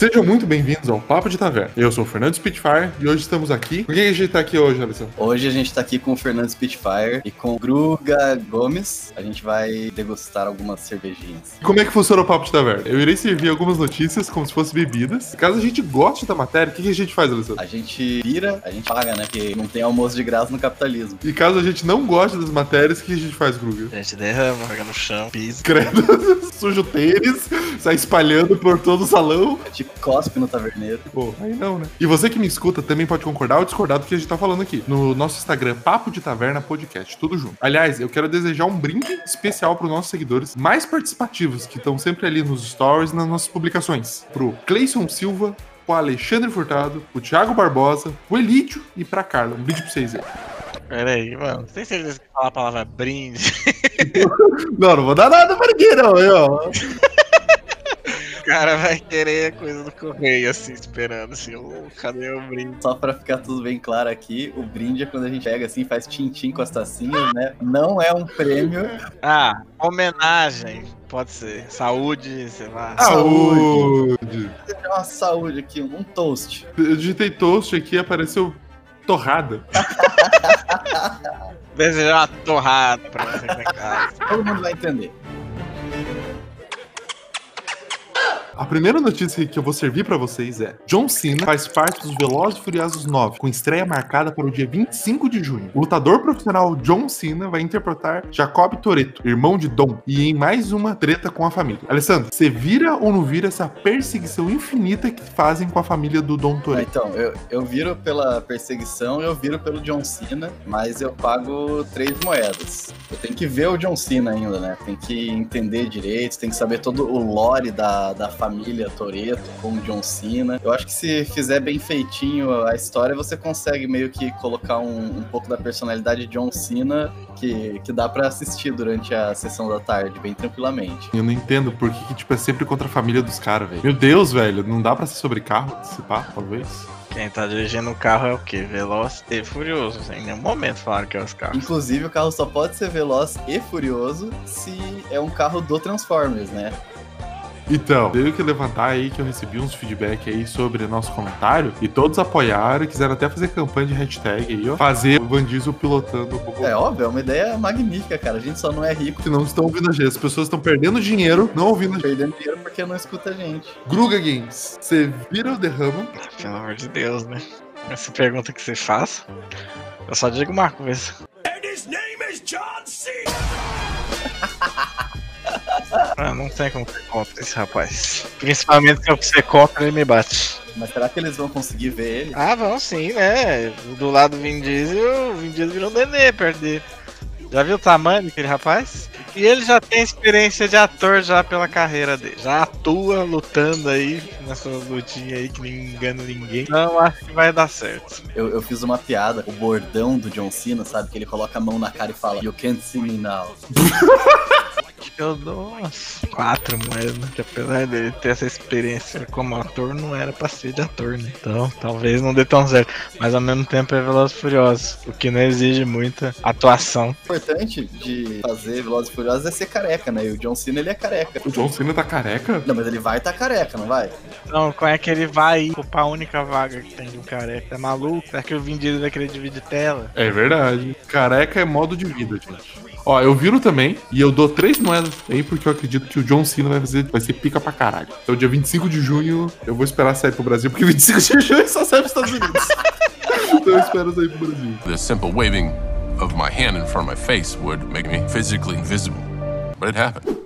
Sejam muito bem-vindos ao Papo de Taverna. Eu sou o Fernando Spitfire e hoje estamos aqui. Por que a gente tá aqui hoje, Alessandro? Hoje a gente tá aqui com o Fernando Spitfire e com o Gruga Gomes. A gente vai degustar algumas cervejinhas. Como é que funciona o Papo de Taverna? Eu irei servir algumas notícias como se fossem bebidas. Caso a gente goste da matéria, o que a gente faz, Alessandro? A gente vira, a gente paga, né? Porque não tem almoço de graça no capitalismo. E caso a gente não goste das matérias, o que a gente faz, Gruga? A gente derrama, joga no chão, pisa. Credo, suja o tênis, sai espalhando por todo o salão. A gente cospe no taverneiro. Pô, aí não, né? E você que me escuta também pode concordar ou discordar do que a gente tá falando aqui. No nosso Instagram, Papo de Taverna Podcast, tudo junto. Aliás, eu quero desejar um brinde especial para os nossos seguidores mais participativos, que estão sempre ali nos stories, nas nossas publicações. Pro Cleison Silva, o Alexandre Furtado, o Thiago Barbosa, o Elídio e pra Carla. Um brinde pra vocês aí. Pera aí, mano. Tem certeza que falar a palavra brinde? não, não vou dar nada pra ninguém, não, eu. O cara vai querer coisa do correio, assim, esperando, assim, oh, cadê o brinde? Só pra ficar tudo bem claro aqui, o brinde é quando a gente pega assim, faz tintim com as tacinhas, né? Não é um prêmio. Ah, homenagem. Pode ser. Saúde, sei lá. Saúde! É uma saúde aqui, um toast. Eu digitei toast aqui e apareceu torrada. Desejar uma torrada pra você em casa. Todo mundo vai entender. A primeira notícia que eu vou servir pra vocês é: John Cena faz parte dos Velozes e Furiosos 9, com estreia marcada para o dia 25 de junho. O lutador profissional John Cena vai interpretar Jacob Toretto, irmão de Dom, e em mais uma treta com a família. Alessandro, você vira ou não vira essa perseguição infinita que fazem com a família do Dom Ah, Toretto? Então, eu, eu viro pela perseguição, eu viro pelo John Cena, mas eu pago três moedas. Eu tenho que ver o John Cena ainda, né? Tem que entender direito, tem que saber todo o lore da, da família Toreto com o John Cena. Eu acho que se fizer bem feitinho a história, você consegue meio que colocar um, um pouco da personalidade de John Cena que, que dá pra assistir durante a sessão da tarde, bem tranquilamente. Eu não entendo por que, tipo, é sempre contra a família dos caras, velho. Meu Deus, velho, não dá pra ser sobre carro, se pá, talvez. Quem tá dirigindo o carro é o quê? Veloz e furioso. Em nenhum momento falaram que é os carros. Inclusive, o carro só pode ser veloz e furioso se é um carro do Transformers, né? Então, tenho que levantar aí que eu recebi uns feedback aí sobre nosso comentário e todos apoiaram e quiseram até fazer campanha de hashtag aí, ó. Fazer o Van Diesel pilotando o Google. É óbvio, é uma ideia magnífica, cara. A gente só não é rico Que não estão ouvindo a gente. As pessoas estão perdendo dinheiro não ouvindo a gente. perdendo dinheiro porque não escuta a gente. Gruga Games, você vira o derrama? Pelo amor de Deus, né? Essa pergunta que você faz, eu só digo uma coisa. Ah, não tem como ser contra esse rapaz. Principalmente se eu ser contra, ele me bate. Mas será que eles vão conseguir ver ele? Ah, vão sim, né? Do lado do Vin Diesel, o Vin Diesel virou um nenê perto dele. Já viu o tamanho daquele rapaz? E ele já tem experiência de ator já pela carreira dele. Já atua lutando aí nessa lutinha aí que não engana ninguém. Então acho que vai dar certo. Eu, eu fiz uma piada, o bordão do John Cena, sabe? Que ele coloca a mão na cara e fala: You can't see me now. Acho que eu dou umas quatro moedas, né? Que apesar dele ter essa experiência como ator, não era pra ser de ator, né? Então talvez não dê tão certo. Mas ao mesmo tempo é Velozes e Furiosos, o que não exige muita atuação. O importante de fazer Velozes e Furiosos é ser careca, né? E o John Cena, ele é careca. O John Cena tá careca? Não, mas ele vai tá careca, não vai? Então, como é que ele vai ocupar a única vaga que tem de um careca? É maluco? Será que o Vin Diesel vai querer dividir tela? É verdade. Careca é modo de vida, gente. Ó, eu viro também e eu dou três moedas aí porque eu acredito que o John Cena vai, fazer, vai ser pica pra caralho. Então, dia 25 de junho, eu vou esperar sair pro Brasil, porque 25 de junho só sai pros Estados Unidos. então eu espero sair pro Brasil. The simple waving of my hand in front of my face would make me physically invisible. But it happened.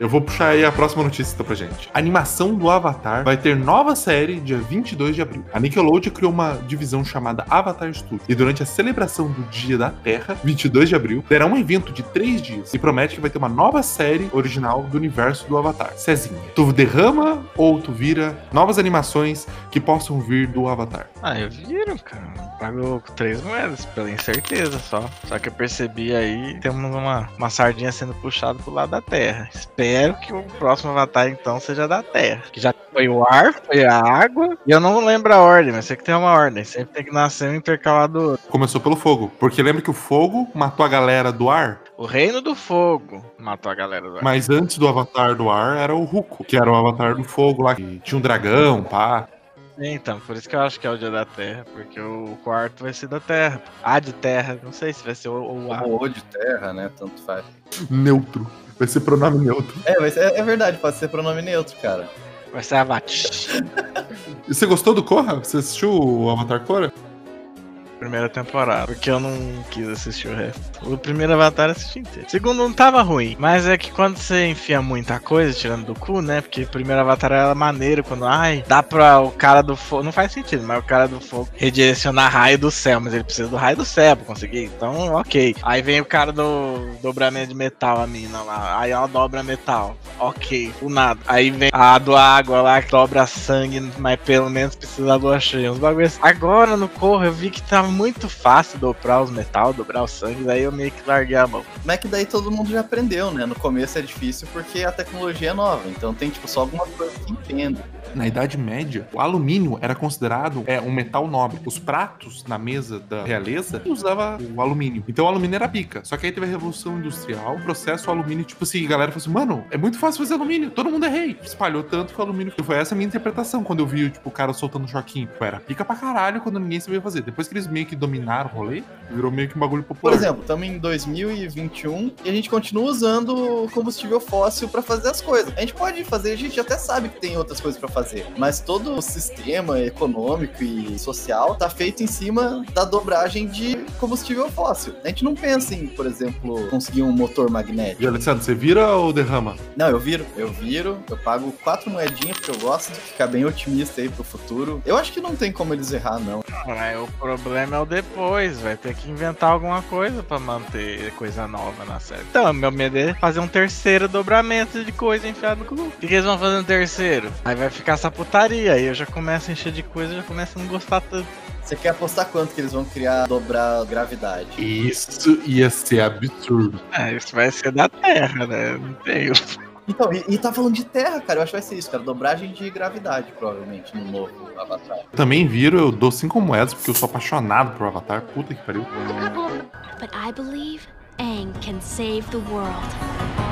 Eu vou puxar aí a próxima notícia então pra gente. A animação do Avatar vai ter nova série dia 22 de abril. A Nickelodeon criou uma divisão chamada Avatar Studio. E durante a celebração do Dia da Terra, 22 de abril, terá um evento de três dias. E promete que vai ter uma nova série original do universo do Avatar. Cezinha, tu derrama ou tu vira novas animações que possam vir do Avatar? Ah, eu viro, cara. Pago três moedas, pela incerteza só. Só que eu percebi aí, temos uma, uma sardinha sendo puxada pro lado da terra. Espero espero que o próximo Avatar, então, seja da Terra. Que já foi o ar, foi a água. E eu não lembro a ordem, mas sei que tem uma ordem. Sempre tem que nascer um intercalado. Começou pelo fogo. Porque lembra que o fogo matou a galera do ar? O Reino do Fogo matou a galera do ar. Mas antes do avatar do ar era o Ruko, que era o avatar do fogo lá, que tinha um dragão, pá. Então, por isso que eu acho que é o dia da Terra, porque o quarto vai ser da Terra. A de Terra, não sei se vai ser o, o A. Ou de terra, né? Tanto faz. Neutro. Vai ser pronome neutro. É, mas é, é verdade, pode ser pronome neutro, cara. Vai ser a Vat. E você gostou do Korra? Você assistiu o Avatar Korra? Primeira temporada, porque eu não quis assistir o resto. O primeiro Avatar eu assisti inteiro. O segundo não tava ruim, mas é que quando você enfia muita coisa, tirando do cu, né? Porque o primeiro Avatar era maneiro, quando, ai, dá pra o cara do fogo. Não faz sentido, mas o cara do fogo redirecionar raio do céu, mas ele precisa do raio do céu pra conseguir. Então, ok. Aí vem o cara do dobramento de metal, a mina lá. Aí ela dobra metal. Ok, o nada. Aí vem a do água lá que dobra sangue, mas pelo menos precisa da lua cheia. Uns bagulhos. Agora no corro eu vi que tava muito fácil dobrar os metal, dobrar o sangue, daí eu meio que larguei a mão. Mas é que daí todo mundo já aprendeu, né? No começo é difícil porque a tecnologia é nova. Então tem, tipo, só algumas coisas que entendo. Na Idade Média, o alumínio era considerado é, um metal nobre. Os pratos na mesa da realeza usava o alumínio. Então o alumínio era pica. Só que aí teve a Revolução Industrial, o processo o alumínio, tipo assim, a galera falou assim, mano, é muito fácil fazer alumínio, todo mundo é rei. Espalhou tanto que o alumínio... Foi essa a minha interpretação quando eu vi, tipo, o cara soltando um choquinho. Pô, era pica pra caralho quando ninguém sabia fazer. Depois que eles meio que dominaram o rolê, virou meio que um bagulho Por popular. exemplo, estamos em 2021 e a gente continua usando combustível fóssil para fazer as coisas. A gente pode fazer, a gente até sabe que tem outras coisas para fazer, mas todo o sistema econômico e social tá feito em cima da dobragem de combustível fóssil. A gente não pensa em, por exemplo, conseguir um motor magnético. E Alessandro, você vira ou derrama? Não, eu viro, eu viro, eu pago quatro moedinhas porque eu gosto de ficar bem otimista aí pro futuro. Eu acho que não tem como eles errar, não. Aí o problema é o depois, vai ter que inventar alguma coisa pra manter coisa nova na série. Então, meu medo é fazer um terceiro dobramento de coisa enfiado no cu. O que, que eles vão fazer no terceiro? Aí vai ficar essa putaria, aí eu já começo a encher de coisa já começo a não gostar tanto. Você quer apostar quanto que eles vão criar dobrar gravidade? Isso ia ser absurdo. É, isso vai ser da Terra, né? Não tenho. Então, e, e tá falando de terra, cara. Eu acho que vai ser isso, cara. Dobragem de gravidade, provavelmente, no novo Avatar. Eu também viro, eu dou cinco moedas porque eu sou apaixonado por Avatar. Puta que pariu. But I believe Aang can save the world.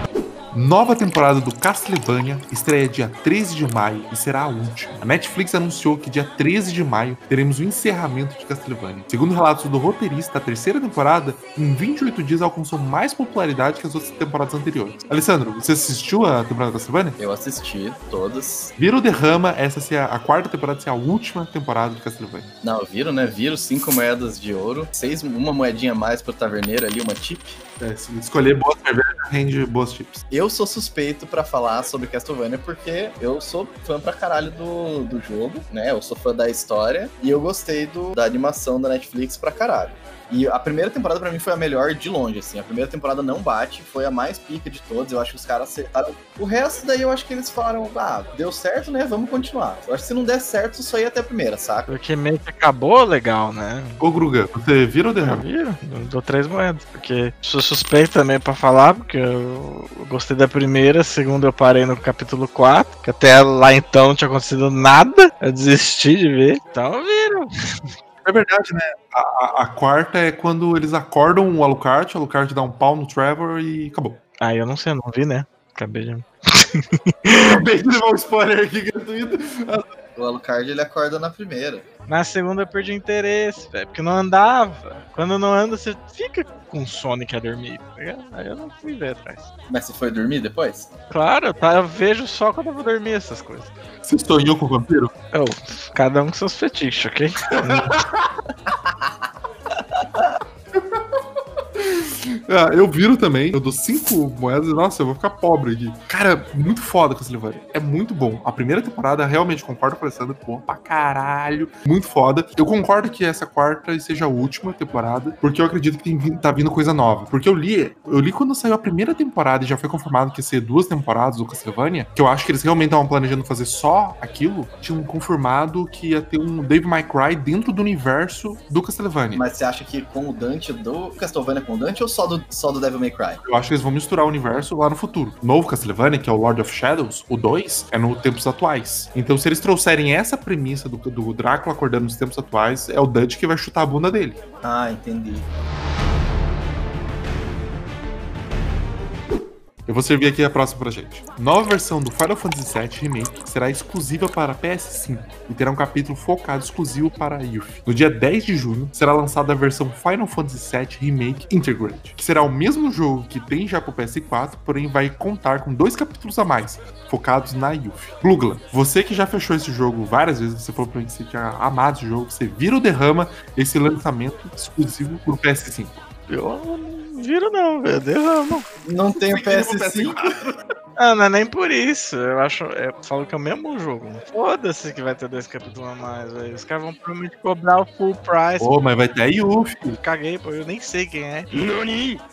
Nova temporada do Castlevania estreia dia 13 de maio e será a última. A Netflix anunciou que dia 13 de maio teremos o encerramento de Castlevania. Segundo relatos do roteirista, a terceira temporada, em 28 dias alcançou mais popularidade que as outras temporadas anteriores. Alessandro, você assistiu a temporada do Castlevania? Eu assisti todas. Vira ou derrama essa ser a, quarta temporada ser a última temporada de Castlevania. Não, viram, né? Viram cinco moedas de ouro. Seis, uma moedinha a mais pro taverneiro ali, uma tip. É, escolher boa cerveja, rende boas chips. Eu sou suspeito pra falar sobre Castlevania porque eu sou fã pra caralho do, do jogo, né? Eu sou fã da história e eu gostei do, da animação da Netflix pra caralho. E a primeira temporada pra mim foi a melhor de longe, assim. A primeira temporada não bate, foi a mais pica de todos. Eu acho que os caras acertaram. O resto daí eu acho que eles falaram, ah, deu certo, né? Vamos continuar. Eu acho que se não der certo, só ia até a primeira, saca? Porque meio que acabou legal, né? Ô, Gruga, você vira ou derrama? viram? Eu dou três moedas, porque sou suspeito também pra falar, porque eu gostei da primeira, a segunda eu parei no capítulo 4, que até lá então não tinha acontecido nada, eu desisti de ver. Então eu viro. É verdade, né? A, a- quarta é quando eles acordam o Alucard, o Alucard dá um pau no Trevor e acabou. Ah, eu não sei, eu não vi, né? Acabei de. Acabei de levar um spoiler aqui gratuito. O Alucard ele acorda na primeira. Na segunda eu perdi o interesse, velho, porque não andava. Quando não anda, você fica com sono que ia dormir. tá ligado? Aí eu não fui ver atrás. Mas você foi dormir depois? Claro, tá, eu vejo só quando eu vou dormir essas coisas. Você sonhou com o vampiro? Eu, cada um com seus fetiches, ok? Ah, eu viro também. Eu dou cinco moedas e, nossa, eu vou ficar pobre aqui. Cara, muito foda Castlevania. É muito bom. A primeira temporada, realmente, concordo com o Alessandro, bom pra caralho. Muito foda. Eu concordo que essa quarta seja a última temporada, porque eu acredito que tem, tá vindo coisa nova. Porque eu li, eu li quando saiu a primeira temporada e já foi confirmado que ia ser duas temporadas do Castlevania, que eu acho que eles realmente estavam planejando fazer só aquilo. Tinham confirmado que ia ter um Dave My Cry dentro do universo do Castlevania. Mas você acha que com o Dante do Castlevania com o Dante ou só do, só do Devil May Cry? Eu acho que eles vão misturar o universo lá no futuro. O novo Castlevania, que é o Lord of Shadows, o 2, é nos tempos atuais. Então, se eles trouxerem essa premissa do, do Drácula acordando nos tempos atuais, é o Dutch que vai chutar a bunda dele. Ah, entendi. Eu vou servir aqui a próxima pra gente. Nova versão do Final Fantasy VII Remake será exclusiva para PS5 e terá um capítulo focado exclusivo para Youth. No dia 10 de junho será lançada a versão Final Fantasy VII Remake Integrate, que será o mesmo jogo que tem já pro PS4, porém vai contar com dois capítulos a mais, focados na Youth. Glugla, você que já fechou esse jogo várias vezes, você falou pra mim que você tinha amado esse jogo, você vira o derrama esse lançamento exclusivo pro PS5. Eu não viro não, velho. Derramo. Não tem o Você queria PS5? Ah, não é nem por isso. Eu acho. Eu falo que é o mesmo jogo. Foda-se que vai ter dois capítulos a mais, velho. Os caras vão provavelmente cobrar o full price. Pô, mas vai ter a Youth. Caguei, pô. Eu nem sei quem é.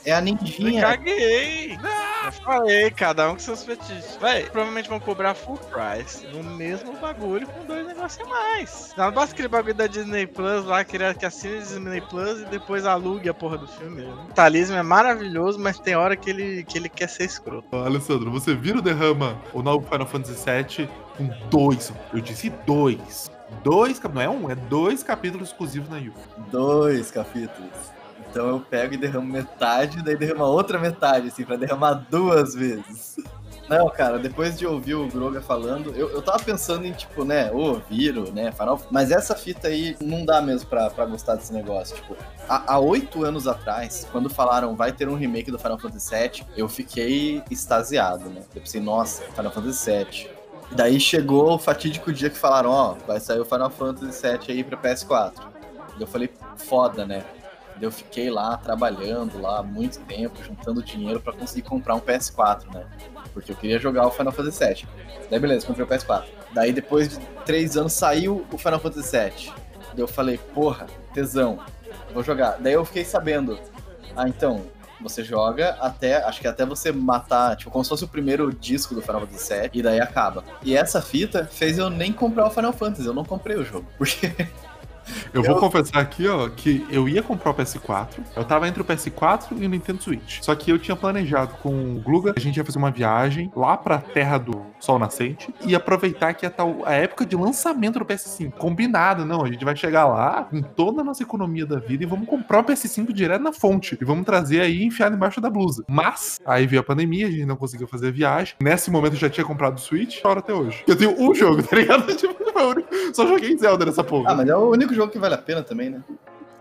É a Eu Ninjinha. caguei. Eu falei, cada um com seus fetiches. Véi, provavelmente vão cobrar full price no mesmo bagulho com dois negócios a mais. Não basta aquele bagulho da Disney Plus lá, que, que assine a Disney Plus e depois alugue a porra do filme. O capitalismo é maravilhoso, mas tem hora que ele, que ele quer ser escroto. Ó, Alessandro, você vira o derrama o novo Final Fantasy VII com dois. Eu disse dois. Dois, cap- não é um, é dois capítulos exclusivos na Youth. Dois capítulos. Então eu pego e derramo metade, daí derrama outra metade, assim, pra derramar duas vezes. Não, cara, depois de ouvir o Groga falando, eu, eu tava pensando em, tipo, né, ô, Viro, né, Final... Mas essa fita aí não dá mesmo pra, pra gostar desse negócio. Tipo, há oito anos atrás, quando falaram vai ter um remake do Final Fantasy VII, eu fiquei extasiado, né? Eu pensei, nossa, Final Fantasy VII. Daí chegou o fatídico dia que falaram, ó, vai sair o Final Fantasy VII aí pra PS4. Daí eu falei, foda, né? Eu fiquei lá trabalhando lá muito tempo, juntando dinheiro pra conseguir comprar um PS4, né? Porque eu queria jogar o Final Fantasy VII. Daí beleza, comprei o PS4. Daí depois de três anos saiu o Final Fantasy VII. Daí eu falei, porra, tesão, vou jogar. Daí eu fiquei sabendo, ah, então, você joga até, acho que até você matar, tipo, como se fosse o primeiro disco do Final Fantasy VII, e daí acaba. E essa fita fez eu nem comprar o Final Fantasy, eu não comprei o jogo. Porque Eu vou confessar aqui, ó, que eu ia comprar o PS4. Eu tava entre o PS4 e o Nintendo Switch. Só que eu tinha planejado com o Gluga, a gente ia fazer uma viagem lá pra terra do Sol Nascente e aproveitar que ia estar a época de lançamento do PS5. Combinado, não. A gente vai chegar lá com toda a nossa economia da vida e vamos comprar o PS5 direto na fonte. E vamos trazer aí e enfiar embaixo da blusa. Mas, aí veio a pandemia, a gente não conseguiu fazer a viagem. Nesse momento eu já tinha comprado o Switch, chora até hoje. Eu tenho um jogo, tá ligado? Tipo, foi o único- só joguei Zelda nessa porra. Ah, mas é o único jogo que vale a pena também, né?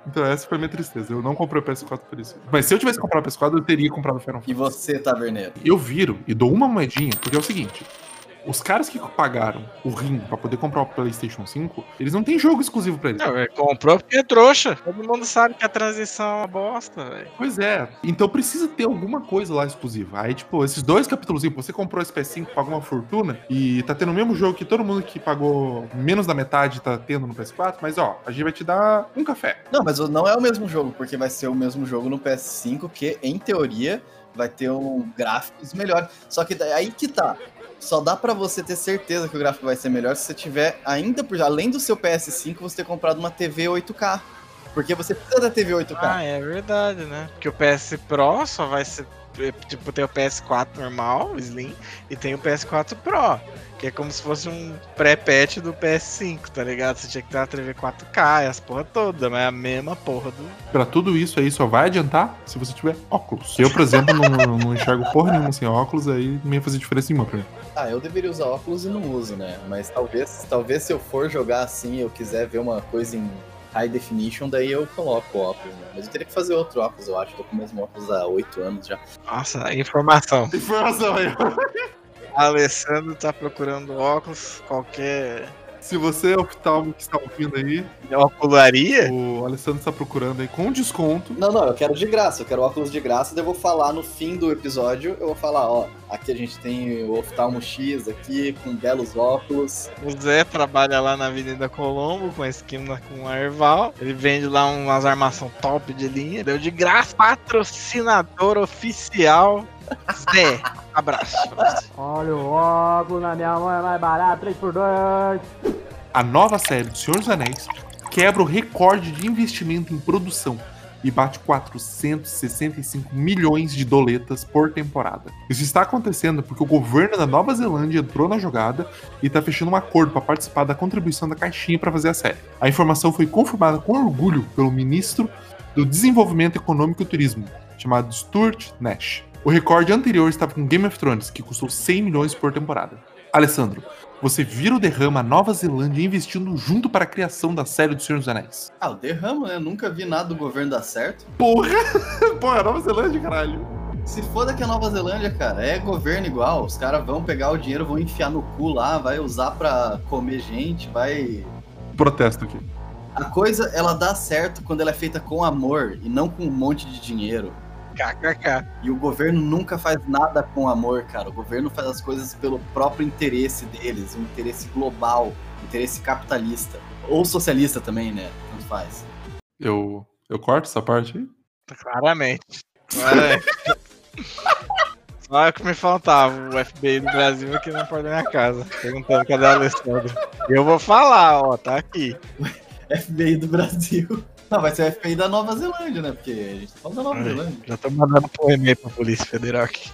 Então essa foi a minha tristeza. Eu não comprei o PS4 por isso. Mas se eu tivesse comprado o PS4, eu teria comprado o Final Fantasy. E você, Taverneiro? Eu viro e dou uma moedinha, porque é o seguinte. Os caras que pagaram o rim pra poder comprar o PlayStation 5, eles não têm jogo exclusivo pra eles. Não, velho, comprou porque é trouxa. Todo mundo sabe que a transição é uma bosta, velho. Pois é. Então precisa ter alguma coisa lá exclusiva. Aí, tipo, esses dois capítulos, você comprou esse PS5, pagou uma fortuna e tá tendo o mesmo jogo que todo mundo que pagou menos da metade tá tendo no PS4, mas ó, a gente vai te dar um café. Não, mas não é o mesmo jogo, porque vai ser o mesmo jogo no PS5, que em teoria vai ter um gráficos melhor. Só que daí- aí que tá. Só dá pra você ter certeza que o gráfico vai ser melhor se você tiver, ainda por além do seu PS5, você ter comprado uma TV 8K. Porque você precisa da TV 8K. Ah, é verdade, né? Porque o PS Pro só vai ser. é, Tipo, tem o PS4 normal, Slim, e tem o PS4 Pro. Que é como se fosse um pré-patch do PS5, tá ligado? Você tinha que ter uma TV 4K e as porra toda, mas é a mesma porra do. Pra tudo isso aí só vai adiantar se você tiver óculos. Eu, por exemplo, não, não enxergo porra nenhuma sem óculos, aí não ia fazer diferença nenhuma pra mim. Ah, eu deveria usar óculos e não uso, né? Mas talvez, talvez se eu for jogar assim, eu quiser ver uma coisa em high definition, daí eu coloco o óculos, né? Mas eu teria que fazer outro óculos, eu acho. Tô com o mesmo óculos há oito anos já. Nossa, informação. Informação aí. Alessandro tá procurando óculos, qualquer Se você é oftalmo que está ouvindo aí, ocularia. o Alessandro está procurando aí com desconto. Não, não, eu quero de graça, eu quero óculos de graça, daí eu vou falar no fim do episódio, eu vou falar, ó, aqui a gente tem o oftalmo X aqui, com belos óculos. O Zé trabalha lá na Avenida Colombo com a esquina com a Erval. Ele vende lá umas armação top de linha. Deu de graça. Patrocinador oficial. Zé. Abraço. Olha o óculos na minha mão é mais barato, 3x2. A nova série do Senhor dos Anéis quebra o recorde de investimento em produção. e bate 465 milhões de doletas por temporada. Isso está acontecendo porque o governo da Nova Zelândia entrou na jogada e está fechando um acordo para participar da contribuição da caixinha para fazer a série. A informação foi confirmada com orgulho pelo ministro do Desenvolvimento Econômico e Turismo, chamado Stuart Nash. O recorde anterior estava com Game of Thrones, que custou 100 milhões por temporada. Alessandro, você vira o derrama a Nova Zelândia investindo junto para a criação da série do Senhor dos Anéis. Ah, o derramo, né? Nunca vi nada do governo dar certo. Porra! Porra, Nova Zelândia, caralho. Se foda que a Nova Zelândia, cara, é governo igual. Os caras vão pegar o dinheiro, vão enfiar no cu lá, vai usar pra comer gente, vai. Protesto aqui. A coisa, ela dá certo quando ela é feita com amor e não com um monte de dinheiro. KKK. E o governo nunca faz nada com amor, cara. O governo faz as coisas pelo próprio interesse deles, um interesse global, um interesse capitalista. Ou socialista também, né? Tanto faz. Eu, eu corto essa parte aí? Claramente. Claramente. Só é o que me faltava, o FBI do Brasil aqui na porta da minha casa, perguntando cadê a Alessandro. Eu vou falar, ó, tá aqui. FBI do Brasil. Não, vai ser o FBI da Nova Zelândia, né? Porque a gente tá falando da Nova Zelândia. Já tô mandando um e-mail pra Polícia Federal aqui.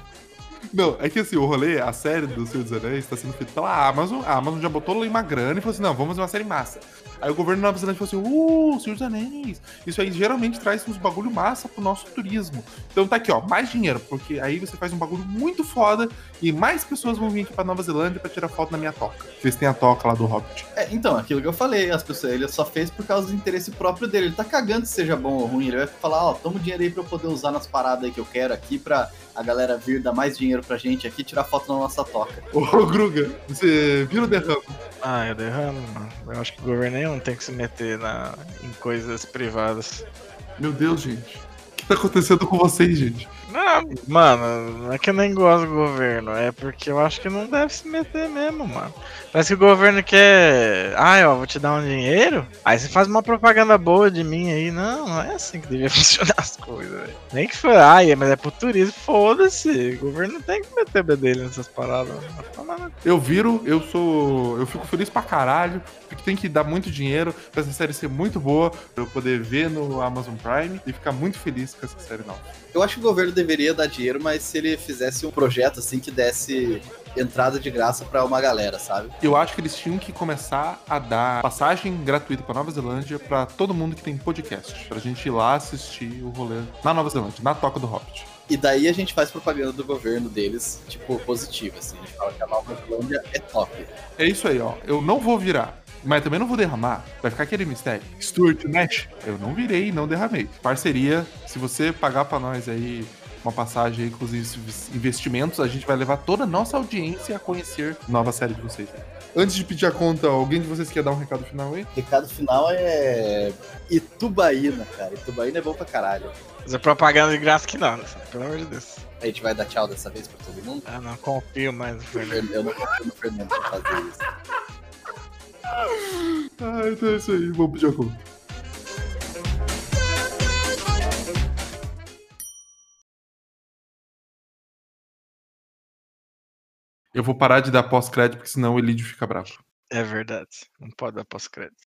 Não, é que assim, o rolê, a série do Senhor dos Anéis tá sendo feita pela Amazon. A Amazon já botou lá uma grana e falou assim: não, vamos fazer uma série massa. Aí o governo da Nova Zelândia falou assim: uh, Senhor dos Anéis. Isso aí geralmente traz uns bagulho massa pro nosso turismo. Então tá aqui, ó, mais dinheiro, porque aí você faz um bagulho muito foda e mais pessoas vão vir aqui pra Nova Zelândia pra tirar foto na minha toca. Vocês têm a toca lá do Hobbit. É, então, aquilo que eu falei, as pessoas, ele só fez por causa do interesse próprio dele. Ele tá cagando se seja bom ou ruim. Ele vai falar, ó, toma dinheiro aí pra eu poder usar nas paradas aí que eu quero aqui pra a galera vir dar mais dinheiro pra gente aqui e tirar foto na nossa toca. Ô, Gruga, você vira o derramo. Ah, eu derramo, mano. Eu acho que o governo nenhum tem que se meter na, em coisas privadas. Meu Deus, gente. O que tá acontecendo com vocês, gente? Não, mano, não é que eu nem gosto do governo, é porque eu acho que não deve se meter mesmo, mano. Parece que o governo quer. Ah, ó, vou te dar um dinheiro. Aí você faz uma propaganda boa de mim aí. Não, não é assim que devia funcionar as coisas, velho. Nem que foi, ai, mas é pro turismo, foda-se. O governo não tem que meter bedelho nessas paradas. Eu viro, eu sou. Eu fico feliz pra caralho, porque tem que dar muito dinheiro pra essa série ser muito boa, pra eu poder ver no Amazon Prime e ficar muito feliz com essa série nova. Eu acho que o governo deveria dar dinheiro, mas se ele fizesse um projeto assim que desse entrada de graça pra uma galera, sabe? Eu acho que eles tinham que começar a dar passagem gratuita pra Nova Zelândia pra todo mundo que tem podcast. Pra gente ir lá assistir o rolê na Nova Zelândia, na Toca do Hobbit. E daí a gente faz propaganda do governo deles, tipo, positiva, assim. A gente fala que a Nova Zelândia é top. É isso aí, ó. Eu não vou virar. Mas também não vou derramar. Vai ficar aquele mistério. Stuart Nash. Eu não virei e não derramei. Parceria, se você pagar pra nós aí uma passagem aí com os investimentos, a gente vai levar toda a nossa audiência a conhecer a nova série de vocês. Antes de pedir a conta, alguém de vocês quer dar um recado final aí? Recado final é Itubaína, cara. Itubaína é bom pra caralho. Fazer propaganda de graça que não, né? pelo amor de Deus. A gente vai dar tchau dessa vez pra todo mundo? Ah, não confio mais no Fernando. Eu não confio no Fernando pra fazer isso. Ah, então é isso aí. Vamos pedir a conta. Eu vou parar de dar pós-crédito, porque senão o Elidio fica bravo. É verdade. Não pode dar pós-crédito.